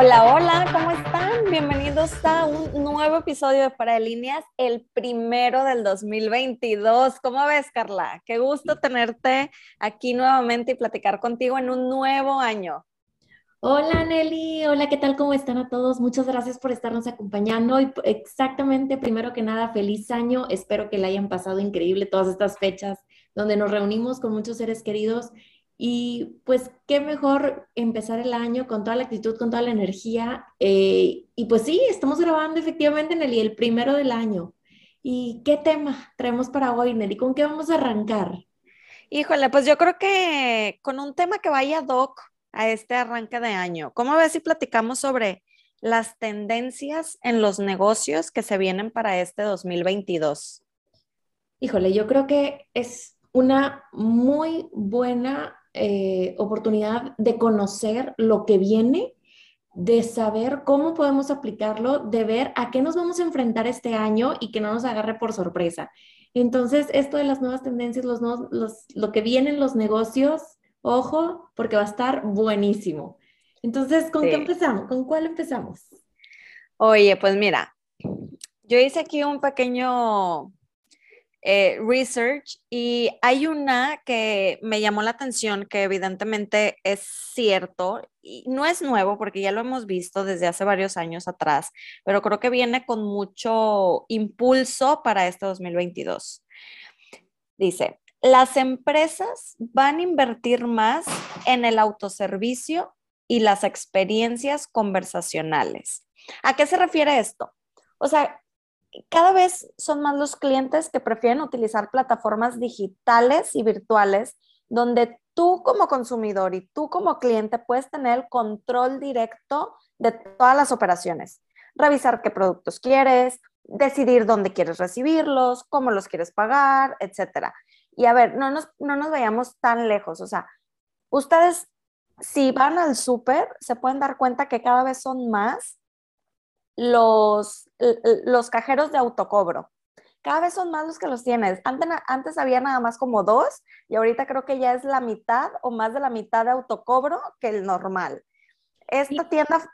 Hola, hola, ¿cómo están? Bienvenidos a un nuevo episodio de Para Líneas, el primero del 2022. ¿Cómo ves, Carla? Qué gusto tenerte aquí nuevamente y platicar contigo en un nuevo año. Hola Nelly, hola, ¿qué tal? ¿Cómo están a todos? Muchas gracias por estarnos acompañando y exactamente, primero que nada, feliz año. Espero que le hayan pasado increíble todas estas fechas donde nos reunimos con muchos seres queridos y pues qué mejor empezar el año con toda la actitud, con toda la energía. Eh, y pues sí, estamos grabando efectivamente en el, el primero del año. ¿Y qué tema traemos para hoy, Nelly? ¿Con qué vamos a arrancar? Híjole, pues yo creo que con un tema que vaya doc a este arranque de año. ¿Cómo ves si platicamos sobre las tendencias en los negocios que se vienen para este 2022? Híjole, yo creo que es una muy buena eh, oportunidad de conocer lo que viene, de saber cómo podemos aplicarlo, de ver a qué nos vamos a enfrentar este año y que no nos agarre por sorpresa. Entonces, esto de las nuevas tendencias, los, los, lo que viene en los negocios, ojo, porque va a estar buenísimo. Entonces, ¿con qué empezamos? ¿Con cuál empezamos? Oye, pues mira, yo hice aquí un pequeño eh, research y hay una que me llamó la atención que evidentemente es cierto y no es nuevo porque ya lo hemos visto desde hace varios años atrás, pero creo que viene con mucho impulso para este 2022. Dice, las empresas van a invertir más en el autoservicio y las experiencias conversacionales. ¿A qué se refiere esto? O sea, cada vez son más los clientes que prefieren utilizar plataformas digitales y virtuales donde tú como consumidor y tú como cliente puedes tener el control directo de todas las operaciones. Revisar qué productos quieres, decidir dónde quieres recibirlos, cómo los quieres pagar, etc. Y a ver, no nos, no nos vayamos tan lejos. O sea, ustedes si van al súper, se pueden dar cuenta que cada vez son más los, los cajeros de autocobro. Cada vez son más los que los tienes. Antes, antes había nada más como dos y ahorita creo que ya es la mitad o más de la mitad de autocobro que el normal. Esta tienda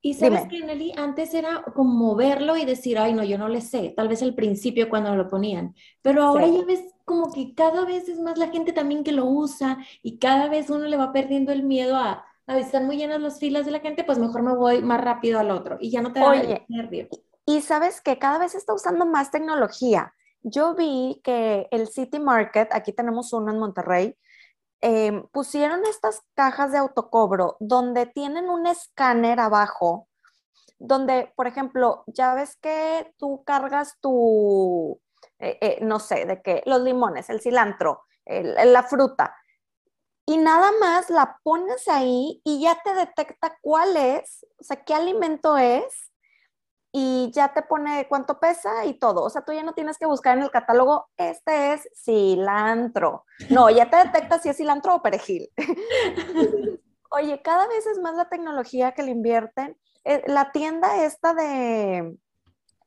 y sabes que, Nelly, antes era como verlo y decir, ay, no, yo no le sé, tal vez al principio cuando lo ponían, pero ahora ya ves como que cada vez es más la gente también que lo usa y cada vez uno le va perdiendo el miedo a, a están muy llenas las filas de la gente, pues mejor me voy más rápido al otro y ya no te da Oye, nervio. Y sabes que cada vez está usando más tecnología. Yo vi que el City Market, aquí tenemos uno en Monterrey, em, pusieron estas cajas de autocobro donde tienen un escáner abajo, donde, por ejemplo, ya ves que tú cargas tu, eh, eh, no sé, de qué, los limones, el cilantro, la fruta, y nada más la pones ahí y ya te detecta cuál es, o sea, qué alimento es y ya te pone cuánto pesa y todo. O sea, tú ya no tienes que buscar en el catálogo, este es cilantro. No, ya te detecta si es cilantro o perejil. Oye, cada vez es más la tecnología que le invierten. Eh, la tienda esta de,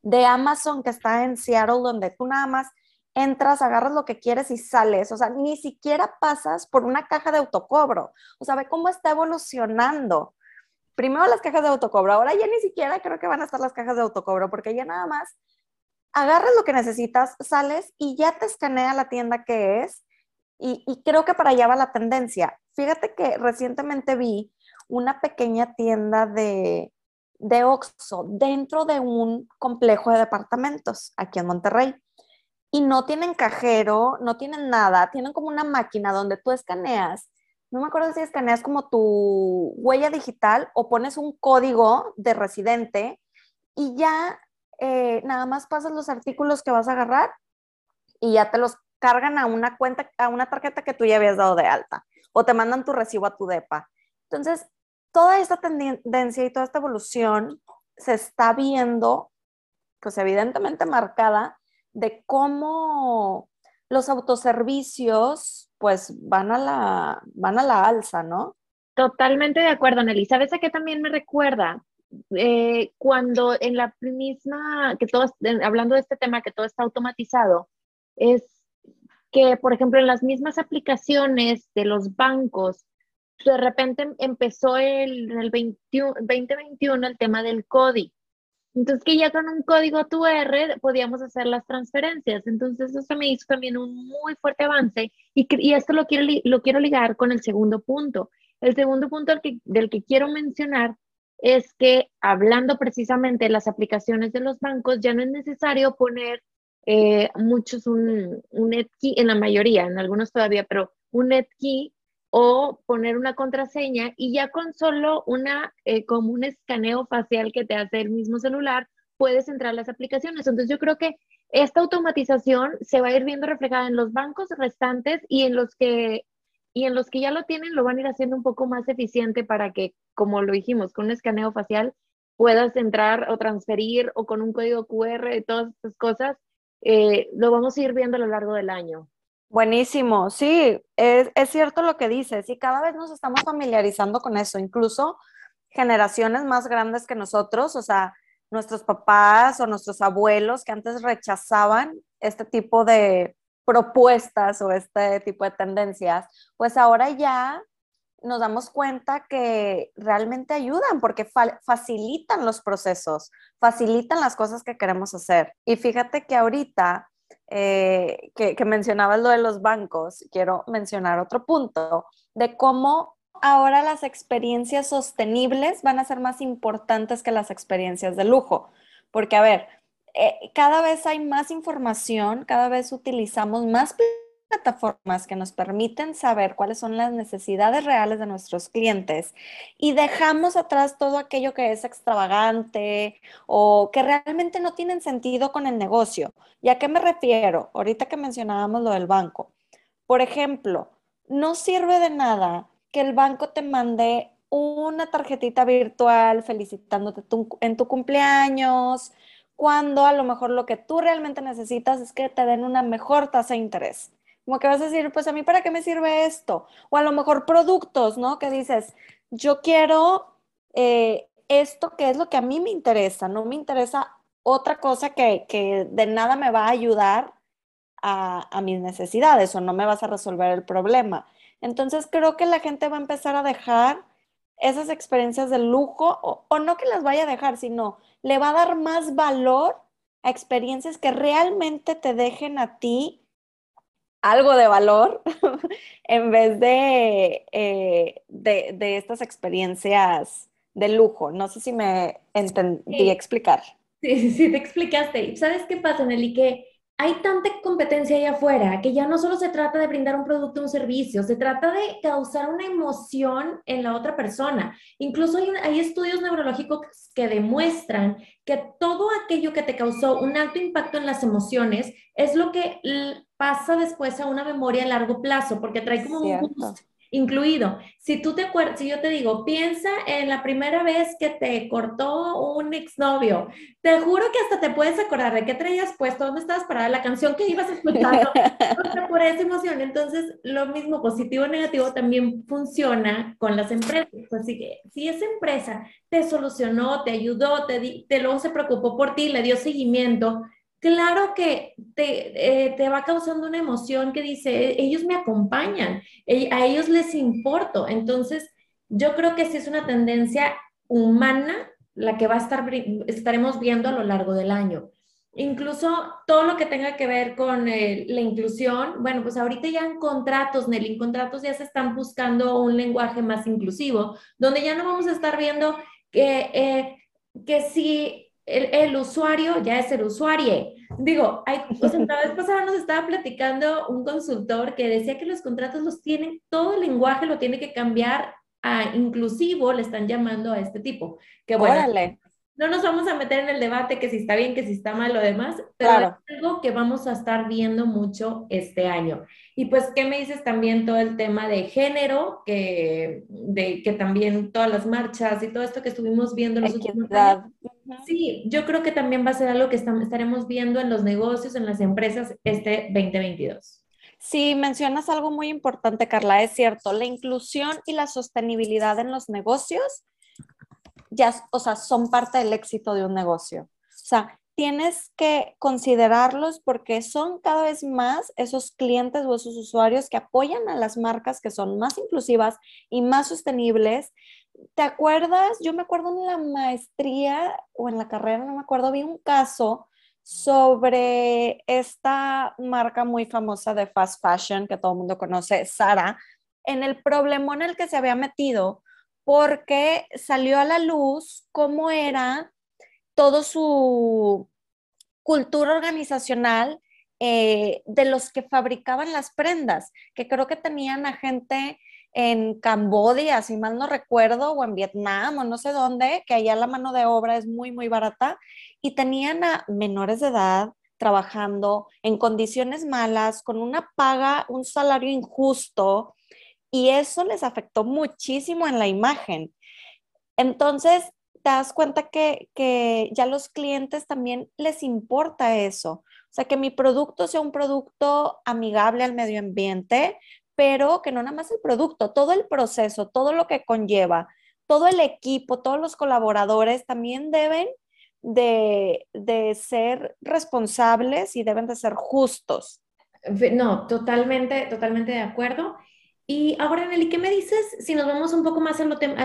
de Amazon que está en Seattle, donde tú nada más entras, agarras lo que quieres y sales. O sea, ni siquiera pasas por una caja de autocobro. O sea, ve cómo está evolucionando. Primero las cajas de autocobro, ahora ya ni siquiera creo que van a estar las cajas de autocobro, porque ya nada más agarras lo que necesitas, sales y ya te escanea la tienda que es. Y, y creo que para allá va la tendencia. Fíjate que recientemente vi una pequeña tienda de, de Oxxo dentro de un complejo de departamentos aquí en Monterrey y no tienen cajero, no tienen nada, tienen como una máquina donde tú escaneas, no me acuerdo si escaneas como tu huella digital o pones un código de residente y ya eh, nada más pasas los artículos que vas a agarrar y ya te los cargan a una cuenta, a una tarjeta que tú ya habías dado de alta o te mandan tu recibo a tu DEPA. Entonces, toda esta tendencia y toda esta evolución se está viendo, pues evidentemente marcada de cómo los autoservicios pues van a la, van a la alza, ¿no? Totalmente de acuerdo, Nelly. ¿Sabes a qué también me recuerda? Eh, cuando en la misma, que todo, hablando de este tema, que todo está automatizado, es que, por ejemplo, en las mismas aplicaciones de los bancos, de repente empezó el, en el 2021 el tema del CODI. Entonces, que ya con un código QR podíamos hacer las transferencias. Entonces, eso me hizo también un muy fuerte avance y, y esto lo quiero, lo quiero ligar con el segundo punto. El segundo punto del que, del que quiero mencionar es que hablando precisamente de las aplicaciones de los bancos, ya no es necesario poner eh, muchos un, un NetKey, en la mayoría, en algunos todavía, pero un NetKey o poner una contraseña y ya con solo una, eh, como un escaneo facial que te hace el mismo celular, puedes entrar a las aplicaciones. Entonces yo creo que esta automatización se va a ir viendo reflejada en los bancos restantes y en los que y en los que ya lo tienen lo van a ir haciendo un poco más eficiente para que, como lo dijimos, con un escaneo facial puedas entrar o transferir o con un código QR todas estas cosas, eh, lo vamos a ir viendo a lo largo del año. Buenísimo, sí, es, es, cierto lo que dices y cada vez nos estamos familiarizando con eso, incluso generaciones más grandes que nosotros, o sea, nuestros papás o nuestros abuelos que antes rechazaban este tipo de propuestas o este tipo de tendencias, pues ahora ya nos damos cuenta que realmente ayudan porque facilitan los procesos, facilitan las cosas que queremos hacer. Y fíjate que ahorita eh, que, mencionabas lo de los bancos, quiero mencionar otro punto de cómo ahora las experiencias sostenibles van a ser más importantes que las experiencias de lujo. Porque, a ver, eh, cada vez hay más información, cada vez utilizamos más plataformas que nos permiten saber cuáles son las necesidades reales de nuestros clientes y dejamos atrás todo aquello que es extravagante o que realmente no tienen sentido con el negocio. ¿Y a qué me refiero? Ahorita que mencionábamos lo del banco. Por ejemplo, no sirve de nada que el banco te mande una tarjetita virtual felicitándote en tu cumpleaños, cuando a lo mejor lo que tú realmente necesitas es que te den una mejor tasa de interés. Como que vas a decir, pues a mí para qué me sirve esto? O a lo mejor productos, ¿no? Que dices, yo quiero eh, esto que es lo que a mí me interesa, no me interesa otra cosa que, que de nada me va a ayudar a, a, mis necesidades o no me vas a resolver el problema. Entonces creo que la gente va a empezar a dejar esas experiencias de lujo, o, o no que las vaya a dejar, sino le va a dar más valor a experiencias que realmente te dejen a ti algo de valor en vez de, eh, de, de, estas experiencias de lujo. No sé si me entendí explicar. Sí, sí, sí, te explicaste. ¿Sabes qué pasa, Nelly? Que hay tanta competencia allá afuera que ya no solo se trata de brindar un producto o un servicio, se trata de causar una emoción en la otra persona. Incluso hay, hay, estudios neurológicos que demuestran que todo aquello que te causó un alto impacto en las emociones es lo que pasa después a una memoria a largo plazo, porque trae como Cierto. un boost incluido. Si tú te acuerdas, si yo te digo, piensa en la primera vez que te cortó un exnovio, te juro que hasta te puedes acordar de qué traías puesto, dónde estabas parada, la canción que ibas escuchando, por esa emoción. Entonces, lo mismo, positivo o negativo, también funciona con las empresas. Así que si esa empresa te solucionó, te ayudó, te, te luego se preocupó por ti, le dio seguimiento, claro que te, eh, te, va causando una emoción que dice, ellos me acompañan, a ellos les importo. Entonces, yo creo que sí es una tendencia humana la que va a estar, estaremos viendo a lo largo del año. Incluso todo lo que tenga que ver con eh, la inclusión, bueno, pues ahorita ya en contratos, Nelly, en contratos ya se están buscando un lenguaje más inclusivo, donde ya no vamos a estar viendo que, eh, que si el, usuario ya es el usuario. Digo, hay, o sea, la vez pasada nos estaba platicando un consultor que decía que los contratos los tienen, todo el lenguaje lo tiene que cambiar a inclusivo, le están llamando a este tipo. Que bueno, Órale. No nos vamos a meter en el debate que si está bien, que si está mal o demás, pero claro. es algo que vamos a estar viendo mucho este año. Y pues, ¿qué me dices también todo el tema de género, que, de, que también todas las marchas y todo esto que estuvimos viendo en los últimos años? Sí, yo creo que también va a ser algo que estaremos viendo en los negocios, en las empresas este 2022. Sí, mencionas algo muy importante, Carla, es cierto, la inclusión y la sostenibilidad en los negocios ya, o sea, son parte del éxito de un negocio. O sea, tienes que considerarlos porque son cada vez más esos clientes o esos usuarios que apoyan a las marcas que son más inclusivas y más sostenibles. ¿Te acuerdas? Yo me acuerdo en la maestría o en la carrera, no me acuerdo, vi un caso sobre esta marca muy famosa de fast fashion que todo el mundo conoce, Sara, en el problema en el que se había metido porque salió a la luz cómo era todo su cultura organizacional eh, de los que fabricaban las prendas, que creo que tenían a gente en Cambodia, si mal no recuerdo, o en Vietnam, o no sé dónde, que allá la mano de obra es muy, muy barata, y tenían a menores de edad trabajando en condiciones malas, con una paga, un salario injusto, y eso les afectó muchísimo en la imagen. Entonces, te das cuenta que, que ya los clientes también les importa eso. O sea, que mi producto sea un producto amigable al medio ambiente, pero que no nada más el producto, todo el proceso, todo lo que conlleva, todo el equipo, todos los colaboradores también deben de, de ser responsables y deben de ser justos. No, totalmente, totalmente de acuerdo. Y ahora, Nelly, ¿qué me dices si nos vamos un poco más a lo, tema,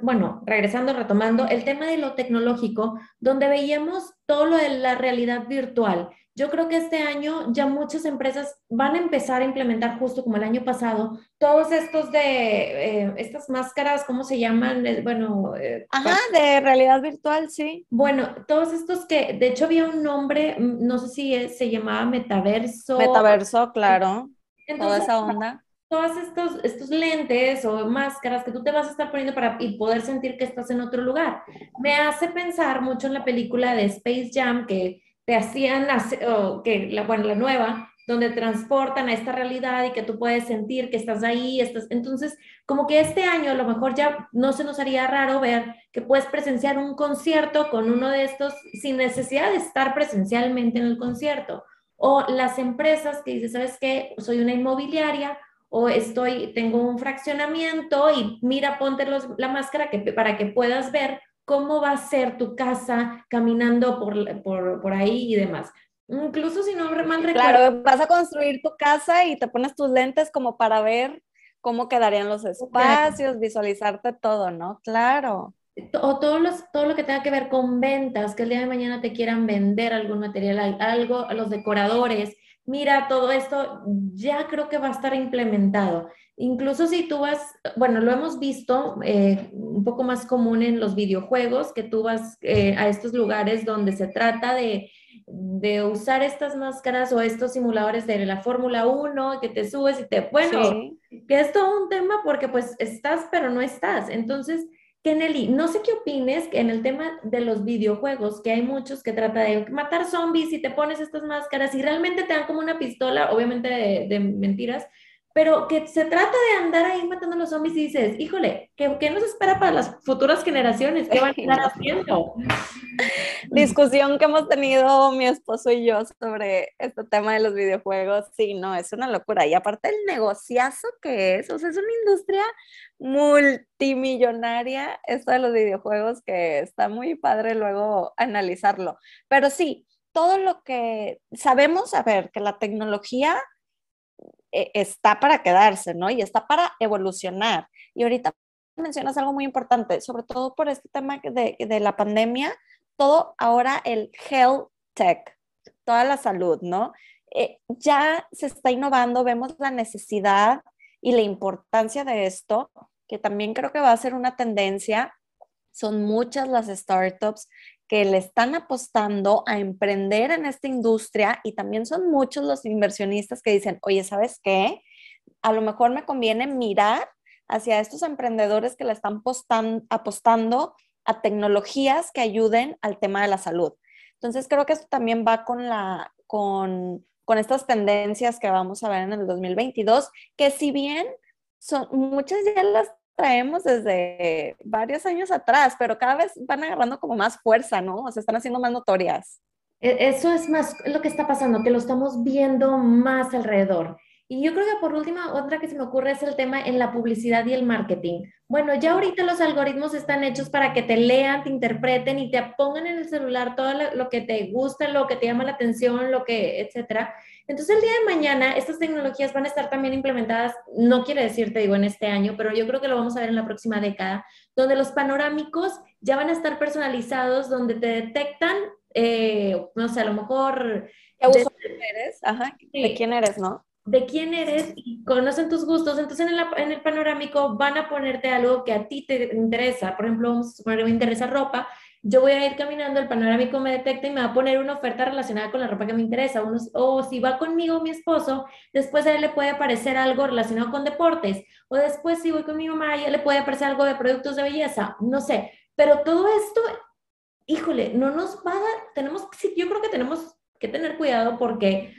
bueno, regresando, retomando, el tema de lo tecnológico, donde veíamos todo lo de la realidad virtual? Yo creo que este año ya muchas empresas van a empezar a implementar, justo como el año pasado, todos estos de, eh, estas máscaras, ¿cómo se llaman? Eh, bueno. Eh, Ajá, de realidad virtual, sí. Bueno, todos estos que, de hecho había un nombre, mm, no sé si se llamaba metaverso. Metaverso, claro. toda esa onda todos estos, estos lentes o máscaras que tú te vas a estar poniendo para y poder sentir que estás en otro lugar. Me hace pensar mucho en la película de Space Jam que te hacían, que la, bueno, la nueva, donde transportan a esta realidad y que tú puedes sentir que estás ahí, estás, entonces como que este año a lo mejor ya no se nos haría raro ver que puedes presenciar un concierto con uno de estos sin necesidad de estar presencialmente en el concierto. O las empresas que dicen, ¿sabes qué? Soy una inmobiliaria o estoy, tengo un fraccionamiento y mira, ponte la máscara que, para que puedas ver cómo va a ser tu casa caminando por, por, por ahí y demás. Incluso si no mal recuerdo. Claro, vas a construir tu casa y te pones tus lentes como para ver cómo quedarían los espacios, visualizarte todo, ¿no? Claro. O todo, los, todo lo que tenga que ver con ventas, que el día de mañana te quieran vender algún material, algo, a los decoradores, mira, todo esto ya creo que va a estar implementado. Incluso si tú vas, bueno, lo hemos visto eh, un poco más común en los videojuegos, que tú vas eh, a estos lugares donde se trata de, de, usar estas máscaras o estos simuladores de la Fórmula 1, que te subes y te, bueno, que es todo un tema porque pues estás, pero no estás. Entonces, Kennedy, no sé qué opines en el tema de los videojuegos, que hay muchos que trata de matar zombies y te pones estas máscaras y realmente te dan como una pistola, obviamente de mentiras, pero que se trata de andar ahí matando a los zombies y dices, híjole, ¿qué, ¿qué, nos espera para las futuras generaciones? ¿Qué van a estar haciendo? Discusión que hemos tenido mi esposo y yo sobre este tema de los videojuegos, sí, no, es una locura. Y aparte el negociazo que es, o sea, es una industria multimillonaria esto de los videojuegos que está muy padre luego analizarlo. Pero sí, todo lo que sabemos, a ver, que la tecnología está para quedarse, ¿no? Y está para evolucionar. Y ahorita mencionas algo muy importante, sobre todo por este tema de, de la pandemia, todo ahora el health tech, toda la salud, ¿no? Eh, ya se está innovando, vemos la necesidad y la importancia de esto, que también creo que va a ser una tendencia. Son muchas las startups que le están apostando a emprender en esta industria y también son muchos los inversionistas que dicen, oye, ¿sabes qué? A lo mejor me conviene mirar hacia estos emprendedores que le están apostando a tecnologías que ayuden al tema de la salud. Entonces creo que esto también va con la con, con estas tendencias que vamos a ver en el 2022, que si bien son muchas ya las traemos desde varios años atrás, pero cada vez van agarrando como más fuerza, ¿no? O se están haciendo más notorias. E, eso es más lo que está pasando, que lo estamos viendo más alrededor. Y yo creo que por última, otra que se me ocurre es el tema en la publicidad y el marketing. Bueno, ya ahorita los algoritmos están hechos para que te lean, te interpreten y te pongan en el celular todo lo que te gusta, lo que te llama la atención, lo que, etcétera. Entonces, el día de mañana, estas tecnologías van a estar también implementadas, no quiere decir, te digo, en este año, pero yo creo que lo vamos a ver en la próxima década, donde los panorámicos ya van a estar personalizados, donde te detectan, eh, no sé, a lo mejor... ¿Qué de, eres? Ajá, ¿de quién eres, no? De quién eres y conocen tus gustos, entonces en, en, el panorámico van a ponerte algo que a ti te interesa. Por ejemplo, vamos que me interesa ropa, yo voy a ir caminando, el panorámico me detecta y me va a poner una oferta relacionada con la ropa que me interesa. o si va conmigo mi esposo, después a él le puede aparecer algo relacionado con deportes. O después si voy con mi mamá, a ella le puede aparecer algo de productos de belleza. No sé. Pero todo esto, híjole, no nos va a dar, tenemos, yo creo que tenemos que tener cuidado porque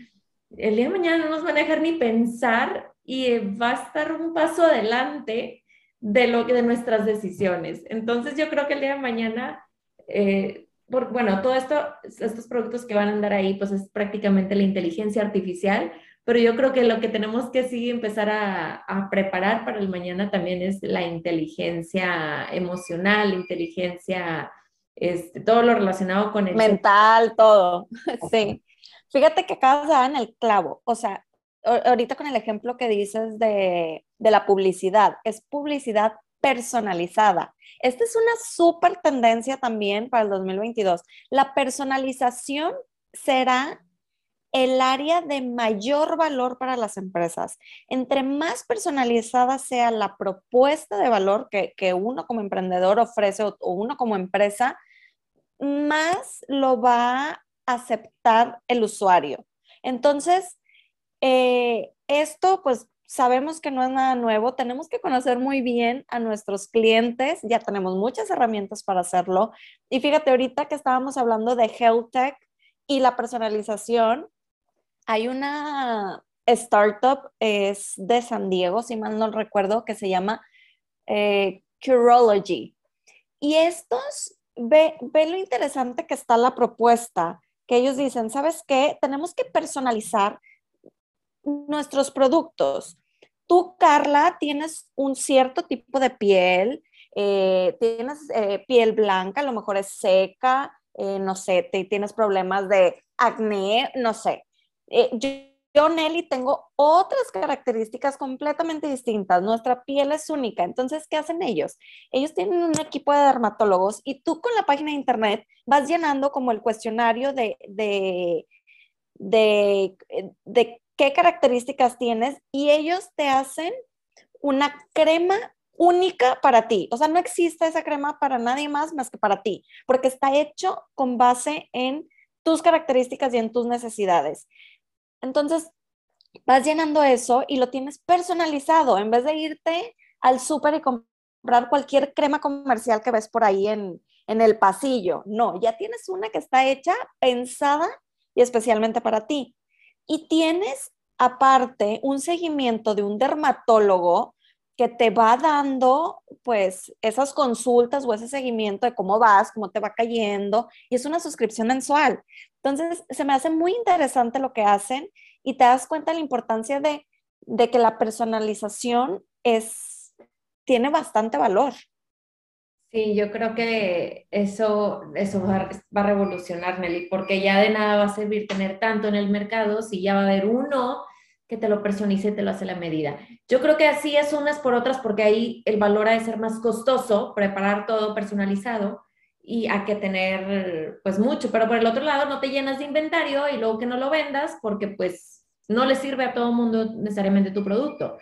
el día de mañana no nos van a dejar ni pensar y va a estar un paso adelante de lo que de nuestras decisiones. Entonces yo creo que el día de mañana, eh, por, bueno, todo esto, estos productos que van a andar ahí, pues es prácticamente la inteligencia artificial, pero yo creo que lo que tenemos que sí empezar a, a preparar para el mañana también es la inteligencia emocional, inteligencia, este, todo lo relacionado con el... Mental, todo, sí. Fíjate que acabas de dar en el clavo, o sea, ahorita con el ejemplo que dices de, de la publicidad, es publicidad personalizada. Esta es una súper tendencia también para el 2022. La personalización será el área de mayor valor para las empresas. Entre más personalizada sea la propuesta de valor que, que uno como emprendedor ofrece o, o, uno como empresa, más lo va aceptar el usuario. Entonces, eh, esto pues sabemos que no es nada nuevo, tenemos que conocer muy bien a nuestros clientes, ya tenemos muchas herramientas para hacerlo. Y fíjate, ahorita que estábamos hablando de health tech y la personalización, hay una startup, es de San Diego, si mal no recuerdo, que se llama eh, Curology. Y estos, ve, ve lo interesante que está la propuesta que ellos dicen, ¿sabes qué? Tenemos que personalizar nuestros productos. Tú, Carla, tienes un cierto tipo de piel, eh, tienes eh, piel blanca, a lo mejor es seca, eh, no sé, te, tienes problemas de acné, no sé. yo yo, Nelly, tengo otras características completamente distintas. Nuestra piel es única. Entonces, ¿qué hacen ellos? Ellos tienen un equipo de dermatólogos y tú con la página de internet vas llenando como el cuestionario de, de, de, qué características tienes y ellos te hacen una crema única para ti. O sea, no existe esa crema para nadie más más que para ti, porque está hecho con base en tus características y en tus necesidades. Entonces, vas llenando eso y lo tienes personalizado en vez de irte al súper y comprar cualquier crema comercial que ves por ahí en, en el pasillo. No, ya tienes una que está hecha, pensada y especialmente para ti. Y tienes aparte un seguimiento de un dermatólogo que te va dando pues esas consultas o ese seguimiento de cómo vas, cómo te va cayendo y es una suscripción mensual. Entonces, se me hace muy interesante lo que hacen y te das cuenta de la importancia de, que la personalización tiene bastante valor. Sí, yo creo que eso, va, va, a revolucionar, Nelly, porque ya de nada va a servir tener tanto en el mercado si ya va a haber uno que te lo personalice y te lo hace la medida. Yo creo que así es unas por otras porque ahí el valor ha de ser más costoso, preparar todo personalizado y a que tener pues mucho, pero por el otro lado no te llenas de inventario y luego que no lo vendas porque pues no le sirve a todo el mundo necesariamente tu producto.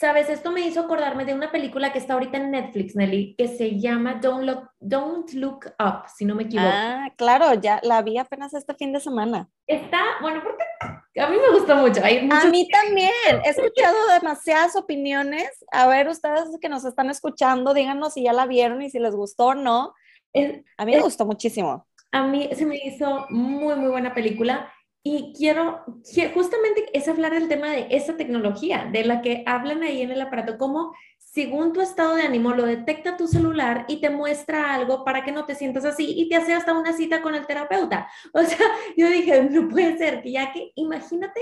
Sabes, esto me hizo acordarme de una película que está ahorita en Netflix, Nelly, que se llama Don't Look, Don't Look Up, si no me equivoco. Ah, claro, ya la vi apenas este fin de semana. Está, bueno, porque a mí me gusta mucho. Hay a mí también. He escuchado demasiadas opiniones. A ver, ustedes que nos están escuchando, díganos si ya la vieron y si les gustó o no. A mí me gustó muchísimo. A mí se me hizo muy, muy buena película. Y quiero, justamente es hablar del tema de esa tecnología, de la que hablan ahí en el aparato, cómo según tu estado de ánimo lo detecta tu celular y te muestra algo para que no te sientas así y te hace hasta una cita con el terapeuta. O sea, yo dije, no puede ser, ya que imagínate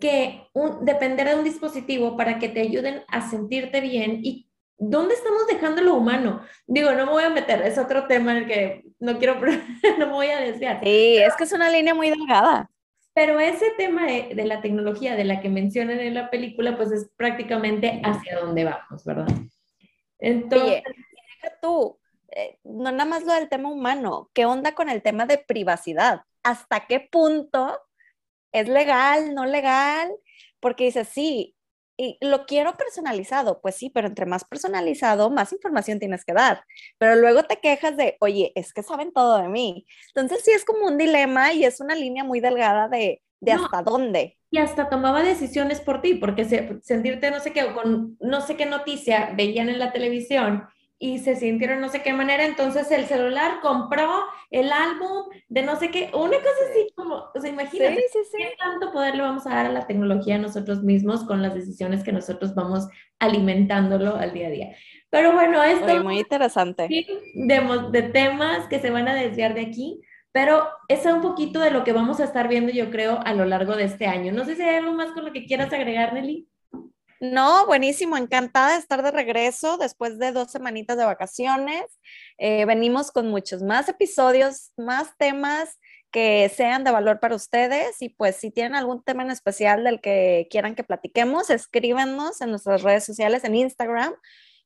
que un, depender de un dispositivo para que te ayuden a sentirte bien y ¿dónde estamos dejando lo humano? Digo, no me voy a meter, es otro tema en el que no quiero, no me voy a desviar. Sí, es que es una línea muy delgada. Pero ese tema de, de, la tecnología de la que mencionan en la película, pues es prácticamente hacia dónde vamos, ¿verdad? Entonces, Oye, tú, eh, no nada más lo del tema humano, ¿qué onda con el tema de privacidad? ¿Hasta qué punto es legal, no legal? Porque dices, sí, y lo quiero personalizado, pues sí, pero entre más personalizado, más información tienes que dar. Pero luego te quejas de, oye, es que saben todo de mí. Entonces sí es como un dilema y es una línea muy delgada de, de hasta dónde. Y hasta tomaba decisiones por ti, porque sentirte no sé qué, con no sé qué noticia veían en la televisión y se sintieron no sé qué manera, entonces el celular compró el álbum de no sé qué, una cosa así como, o sea, imagínate, sí, sí, qué tanto poder le vamos a dar a la tecnología nosotros mismos con las decisiones que nosotros vamos alimentándolo al día a día. Pero bueno, esto es muy interesante. De, de temas que se van a desviar de aquí, pero es un poquito de lo que vamos a estar viendo, yo creo, a lo largo de este año. No sé si hay algo más con lo que quieras agregar, Nelly. No, buenísimo, encantada de estar de regreso después de dos semanitas de vacaciones. Eh, venimos con muchos más episodios, más temas que sean de valor para ustedes y pues si tienen algún tema en especial del que quieran que platiquemos, escríbanos en nuestras redes sociales, en Instagram,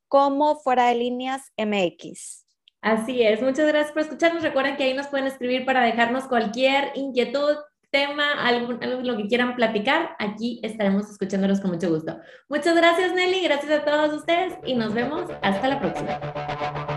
como fuera de líneas MX. Así es, muchas gracias por escucharnos. Recuerden que ahí nos pueden escribir para dejarnos cualquier inquietud, tema, algo, algo lo que quieran platicar, aquí estaremos escuchándolos con mucho gusto. Muchas gracias Nelly, gracias a todos ustedes y nos vemos hasta la próxima.